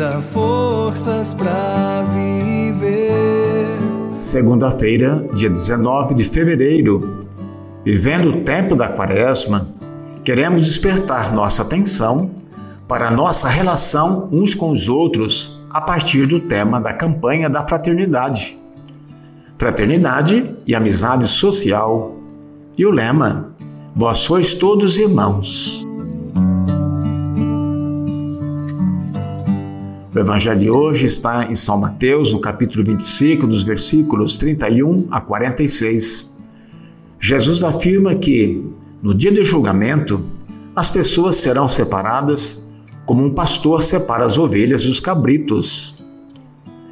dá forças para viver. Segunda-feira, dia 19 de fevereiro, vivendo o tempo da quaresma, queremos despertar nossa atenção para nossa relação uns com os outros a partir do tema da campanha da fraternidade. Fraternidade e amizade social. E o lema: Vós sois todos irmãos. O evangelho de hoje está em São Mateus, no capítulo 25, dos versículos 31 a 46. Jesus afirma que, no dia do julgamento, as pessoas serão separadas como um pastor separa as ovelhas dos cabritos.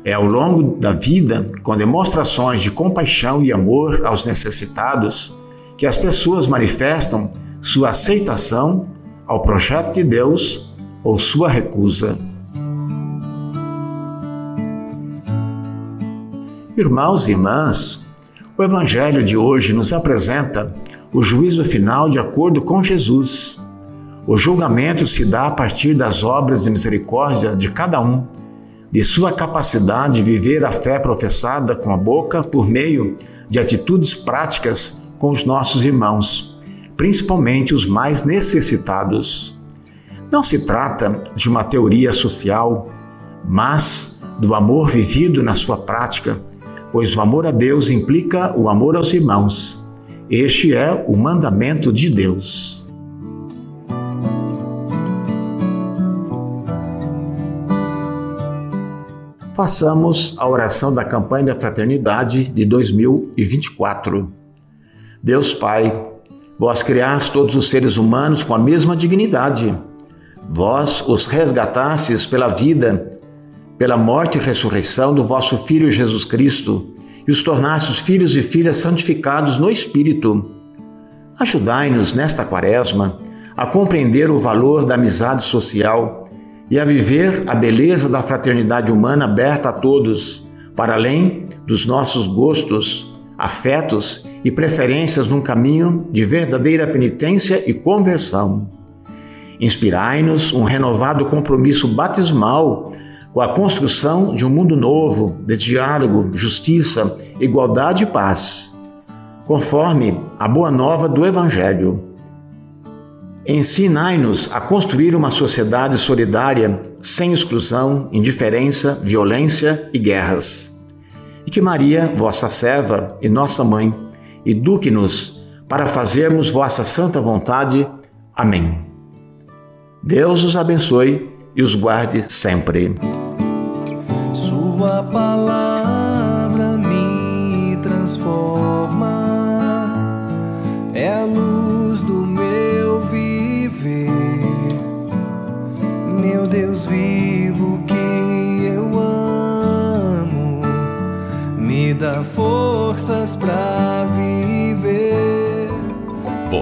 É ao longo da vida, com demonstrações de compaixão e amor aos necessitados, que as pessoas manifestam sua aceitação ao projeto de Deus ou sua recusa. Irmãos e irmãs, o Evangelho de hoje nos apresenta o juízo final de acordo com Jesus. O julgamento se dá a partir das obras de misericórdia de cada um, de sua capacidade de viver a fé professada com a boca por meio de atitudes práticas com os nossos irmãos, principalmente os mais necessitados. Não se trata de uma teoria social, mas do amor vivido na sua prática, pois o amor a Deus implica o amor aos irmãos. Este é o mandamento de Deus. Façamos a oração da campanha da fraternidade de 2024. Deus Pai, vós criaste todos os seres humanos com a mesma dignidade. Vós os resgatastes pela vida, pela morte e ressurreição do vosso Filho Jesus Cristo e os tornastes filhos e filhas santificados no Espírito. Ajudai-nos nesta quaresma a compreender o valor da amizade social e a viver a beleza da fraternidade humana aberta a todos, para além dos nossos gostos, afetos e preferências num caminho de verdadeira penitência e conversão. Inspirai-nos um renovado compromisso batismal com a construção de um mundo novo, de diálogo, justiça, igualdade e paz, conforme a boa nova do Evangelho. Ensinai-nos a construir uma sociedade solidária, sem exclusão, indiferença, violência e guerras. E que Maria, vossa serva e nossa mãe, eduque-nos para fazermos vossa santa vontade. Amém. Deus os abençoe e os guarde sempre. Sua palavra me transforma, é a luz do meu viver. Meu Deus vivo que eu amo, me dá forças para viver.